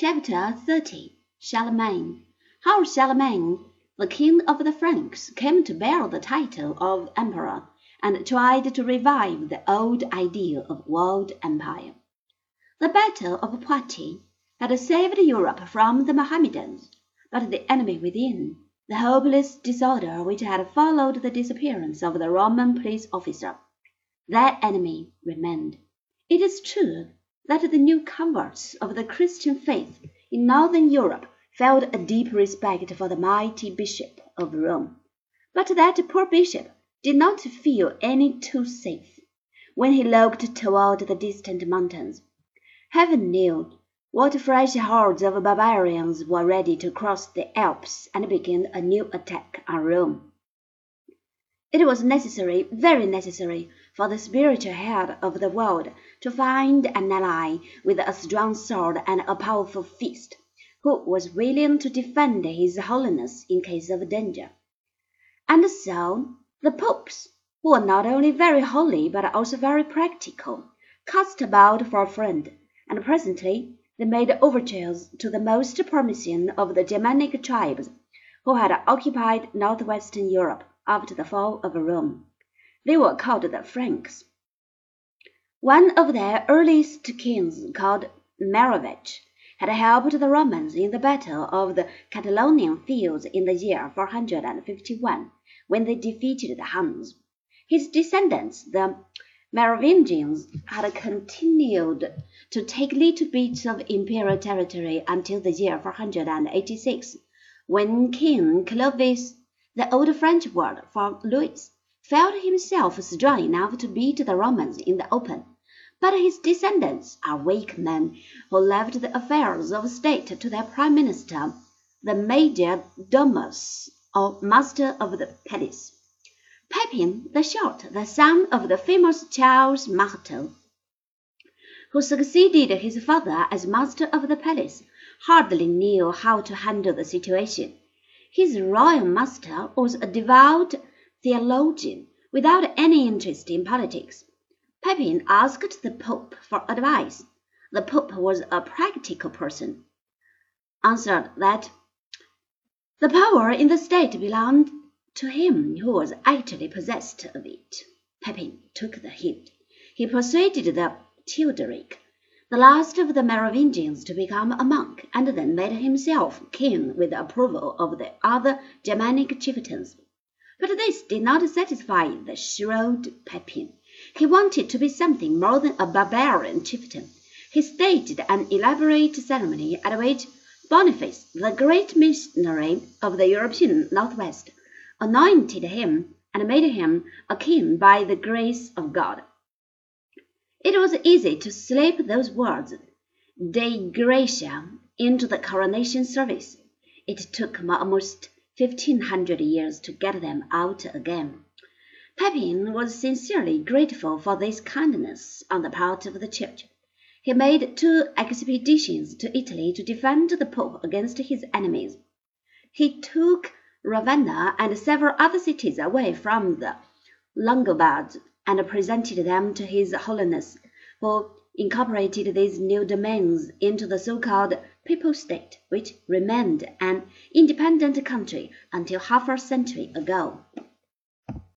Chapter 30 Charlemagne How Charlemagne, the king of the Franks, came to bear the title of emperor, and tried to revive the old ideal of world empire. The battle of Poitiers had saved Europe from the Mohammedans, but the enemy within, the hopeless disorder which had followed the disappearance of the Roman police officer, that enemy remained. It is true that the new converts of the Christian faith in northern Europe felt a deep respect for the mighty Bishop of Rome, but that poor bishop did not feel any too safe when he looked toward the distant mountains. Heaven knew what fresh hordes of barbarians were ready to cross the Alps and begin a new attack on Rome. It was necessary, very necessary, for the spiritual head of the world to find an ally with a strong sword and a powerful fist, who was willing to defend his holiness in case of danger. And so the popes, who were not only very holy but also very practical, cast about for a friend, and presently they made overtures to the most promising of the Germanic tribes who had occupied northwestern Europe after the fall of Rome. They were called the Franks. One of their earliest kings, called Merovech, had helped the Romans in the battle of the Catalaunian fields in the year 451, when they defeated the Huns. His descendants, the Merovingians, had continued to take little bits of imperial territory until the year 486, when King Clovis the old French word for Louis, felt himself strong enough to beat the Romans in the open. But his descendants are weak men who left the affairs of state to their prime minister, the major domus or master of the palace. Pepin the Short, the son of the famous Charles Martel, who succeeded his father as master of the palace, hardly knew how to handle the situation. His royal master was a devout theologian without any interest in politics. Pepin asked the Pope for advice. The Pope was a practical person, answered that the power in the state belonged to him who was actually possessed of it. Pepin took the hint. He persuaded the Theodoric the last of the Merovingians to become a monk, and then made himself king with the approval of the other Germanic chieftains. But this did not satisfy the shrewd Pepin. He wanted to be something more than a barbarian chieftain. He staged an elaborate ceremony at which Boniface, the great missionary of the European Northwest, anointed him and made him a king by the grace of God. It was easy to slip those words "Dei gratia" into the coronation service. It took almost fifteen hundred years to get them out again. Pepin was sincerely grateful for this kindness on the part of the Church. He made two expeditions to Italy to defend the Pope against his enemies. He took Ravenna and several other cities away from the Longobards and presented them to His Holiness, who incorporated these new domains into the so-called Papal State, which remained an independent country until half a century ago.